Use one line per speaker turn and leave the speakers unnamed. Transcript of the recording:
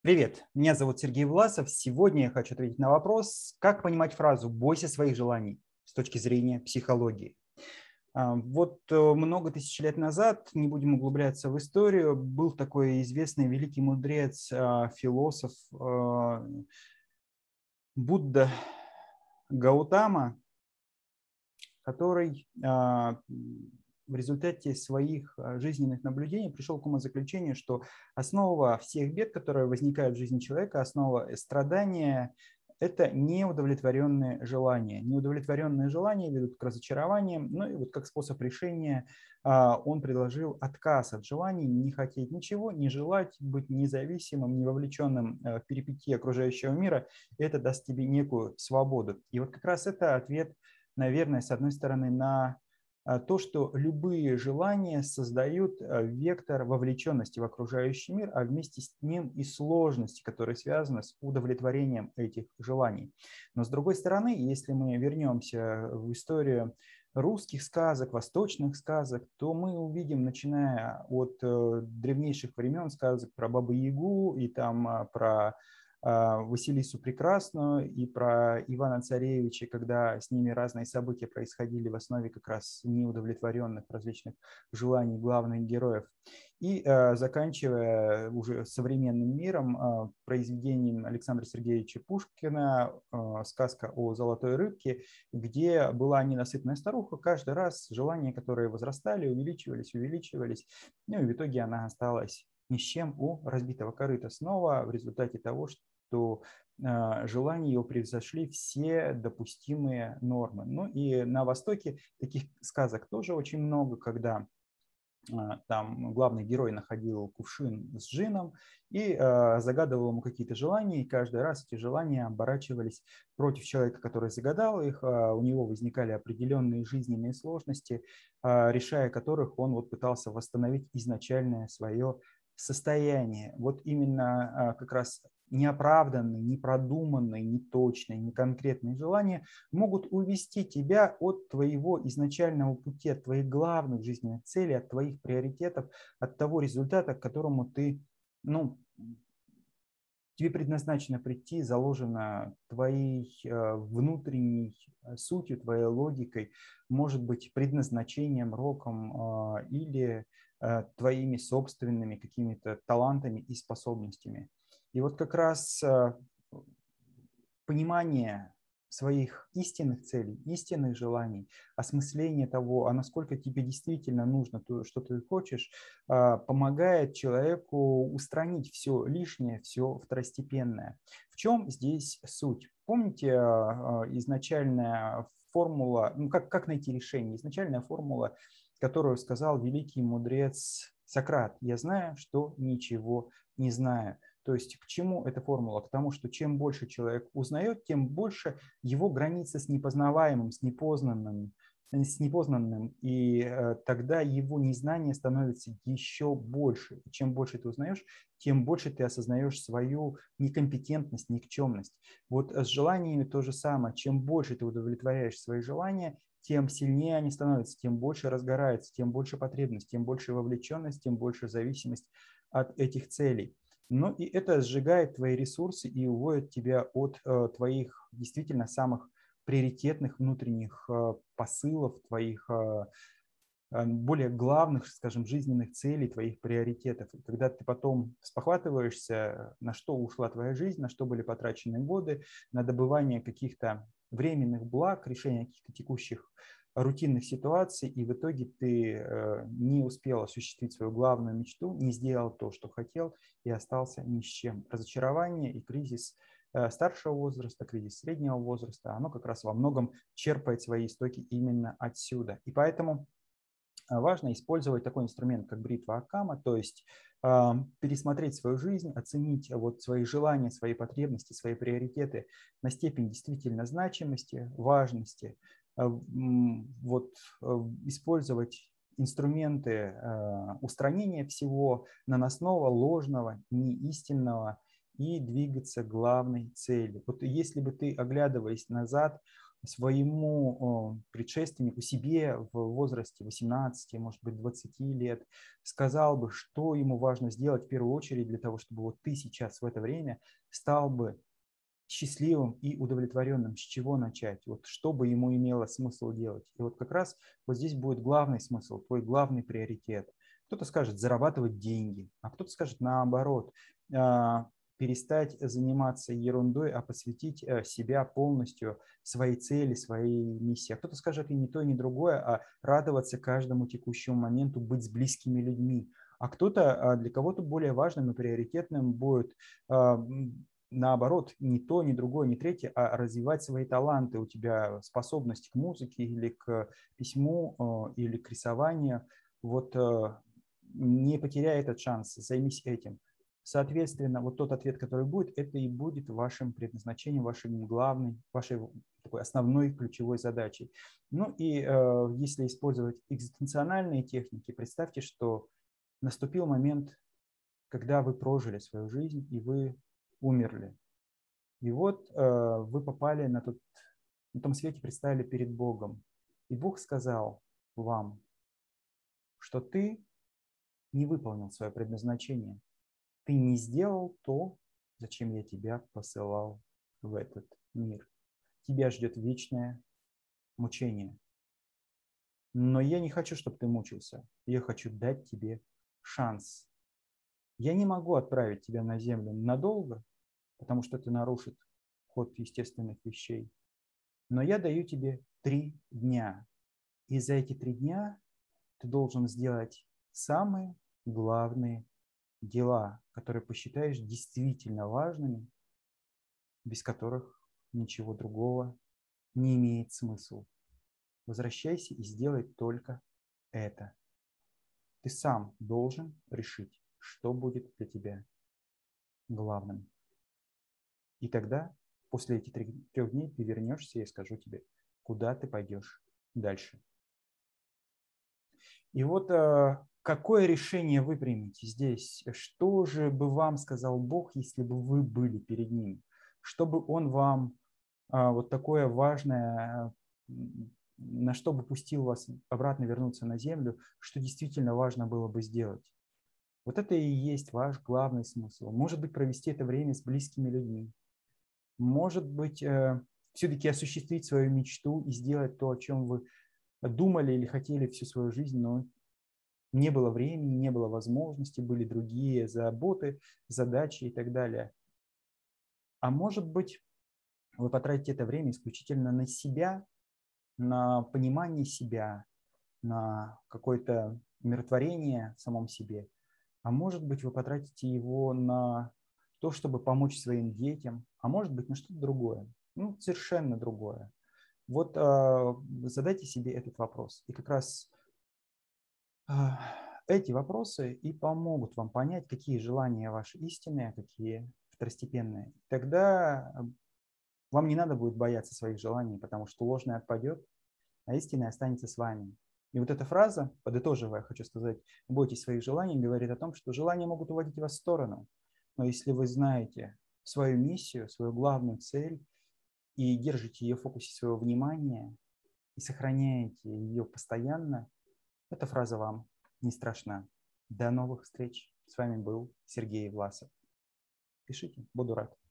Привет, меня зовут Сергей Власов. Сегодня я хочу ответить на вопрос, как понимать фразу «бойся своих желаний» с точки зрения психологии. А, вот э, много тысяч лет назад, не будем углубляться в историю, был такой известный великий мудрец, а, философ а, Будда Гаутама, который в результате своих а, жизненных наблюдений пришел к умозаключению, что основа всех бед, которые возникают в жизни человека, основа страдания – это неудовлетворенные желания. Неудовлетворенные желания ведут к разочарованиям. Ну и вот как способ решения а, он предложил отказ от желаний, не хотеть ничего, не желать быть независимым, не вовлеченным э, в перипетии окружающего мира. Это даст тебе некую свободу. И вот как раз это ответ, наверное, с одной стороны, на то, что любые желания создают а, вектор вовлеченности в окружающий мир, а вместе с ним и сложности, которые связаны с удовлетворением этих желаний. Но с другой стороны, если мы вернемся в историю русских сказок, восточных сказок, то мы увидим, начиная от э, древнейших времен сказок про Бабу Ягу и там а, про а, Василису Прекрасную и про Ивана Царевича, когда с ними разные события происходили в основе как раз неудовлетворенных различных желаний главных героев. И а, заканчивая уже современным миром, а, произведением Александра Сергеевича Пушкина «Сказка о золотой рыбке», где была ненасытная старуха, каждый раз желания, которые возрастали, увеличивались, увеличивались, ну и в итоге она осталась ни с чем у разбитого корыта. Снова в результате того, что а, желания его превзошли все допустимые нормы. Ну и на Востоке таких сказок тоже очень много, когда а, там главный герой находил кувшин с джином и э, загадывал ему какие-то желания, и каждый раз эти желания оборачивались против человека, который загадал их, э, у него возникали определенные жизненные сложности, э, решая которых он вот пытался восстановить изначальное свое состояние, вот именно а, как раз неоправданные, непродуманные, неточные, неконкретные желания могут увести тебя от твоего изначального пути, от твоих главных жизненных целей, от твоих приоритетов, от того результата, к которому ты, ну, тебе предназначено прийти, заложено твоей а, внутренней а, сутью, твоей логикой, может быть, предназначением, роком или твоими собственными какими-то талантами и способностями. И вот как раз э, понимание своих истинных целей, истинных желаний, осмысление того, а насколько тебе действительно нужно то, что ты хочешь, э, помогает человеку устранить все лишнее, все второстепенное. В чем здесь суть? Помните изначальная формула, ну как, как найти решение? Изначальная формула которую сказал великий мудрец Сократ. Я знаю, что ничего не знаю. То есть к чему эта формула? К тому, что чем больше человек узнает, тем больше его границы с непознаваемым, с непознанным, с непознанным, и э, тогда его незнание становится еще больше. И чем больше ты узнаешь, тем больше ты осознаешь свою некомпетентность, никчемность. Вот с желаниями то же самое. Чем больше ты удовлетворяешь свои желания, тем сильнее они становятся, тем больше разгорается, тем больше потребность, тем больше вовлеченность, тем больше зависимость от этих целей. Но и это сжигает твои ресурсы и уводит тебя от э, твоих действительно самых приоритетных внутренних э, посылов, твоих э, э более главных, скажем, жизненных целей, твоих приоритетов. И когда ты потом спохватываешься, на что ушла твоя жизнь, на что были потрачены годы, на добывание каких-то временных благ, решения каких-то текущих рутинных ситуаций, и в итоге ты не успел осуществить свою главную мечту, не сделал то, что хотел, и остался ни с чем. Разочарование и кризис старшего возраста, кризис среднего возраста, оно как раз во многом черпает свои истоки именно отсюда. И поэтому э, важно использовать такой инструмент, как бритва Акама, то есть пересмотреть свою жизнь, оценить вот свои желания, свои потребности, свои приоритеты на степень действительно значимости, важности, вот э, использовать инструменты э, устранения всего наносного, ложного, неистинного и двигаться к главной цели. Вот если бы ты, оглядываясь назад, своему предшественнику, себе в возрасте 18, может быть, 20 лет, сказал бы, что ему важно сделать в первую очередь для того, чтобы вот ты сейчас в это время стал бы счастливым и удовлетворенным, с чего начать, вот что бы ему имело смысл делать. И вот как раз вот здесь будет главный смысл, твой главный приоритет. Кто-то скажет зарабатывать деньги, а кто-то скажет наоборот, а, перестать заниматься ерундой, а посвятить э, себя полностью своей цели, своей миссии. А кто-то скажет и не то, и не другое, а радоваться каждому текущему моменту, быть с близкими людьми. А кто-то, а, для кого-то более важным и приоритетным будет а, наоборот, не то, не другое, не третье, а развивать свои таланты. У тебя способность к музыке или к письму, э, или к рисованию. Вот э, не потеряй этот шанс, займись этим. Соответственно, вот тот ответ, который будет, это и будет вашим предназначением, вашим главной, вашей такой основной ключевой задачей. Ну и э, если использовать экзистенциональные техники, представьте, что наступил момент, когда вы прожили свою жизнь, и вы умерли. И вот э, вы попали на, тот, на том свете, предстали перед Богом. И Бог сказал вам, что ты не выполнил свое предназначение. Ты не сделал то, зачем я тебя посылал в этот мир. Тебя ждет вечное мучение. Но я не хочу, чтобы ты мучился. Я хочу дать тебе шанс я не могу отправить тебя на землю надолго, потому что это нарушит ход естественных вещей. Но я даю тебе три дня. И за эти три дня ты должен сделать самые главные дела, которые посчитаешь действительно важными, без которых ничего другого не имеет смысла. Возвращайся и сделай только это. Ты сам должен решить, что будет для тебя главным. И тогда, после этих трех дней, ты вернешься и я скажу тебе, куда ты пойдешь дальше. И вот э, какое решение вы примете здесь? Что же бы вам сказал Бог, если бы вы были перед Ним? Что бы Он вам э, вот такое важное, на что бы пустил вас обратно вернуться на землю, что действительно важно было бы сделать? Вот это и есть ваш главный смысл. Может быть, провести это время с близкими людьми. Может быть, э, все-таки осуществить свою мечту и сделать то, о чем вы думали или хотели всю свою жизнь, но не было времени, не было возможности, были другие заботы, задачи и так далее. А может быть, вы потратите это время исключительно на себя, на понимание себя, на какое-то умиротворение в самом себе – а может быть, вы потратите его на то, чтобы помочь своим детям, а может быть, на что-то другое, ну, совершенно другое. Вот э, задайте себе этот вопрос. И как раз эти вопросы и помогут вам понять, какие желания ваши истинные, а какие второстепенные. Тогда вам не надо будет бояться своих желаний, потому что ложное отпадет, а истинное останется с вами. И вот эта фраза, подытоживая, хочу сказать, бойтесь своих желаний, говорит о том, что желания могут уводить вас в сторону. Но если вы знаете свою миссию, свою главную цель и держите ее в фокусе своего внимания и сохраняете ее постоянно, эта фраза вам не страшна. До новых встреч. С вами был Сергей Власов. Пишите, буду рад.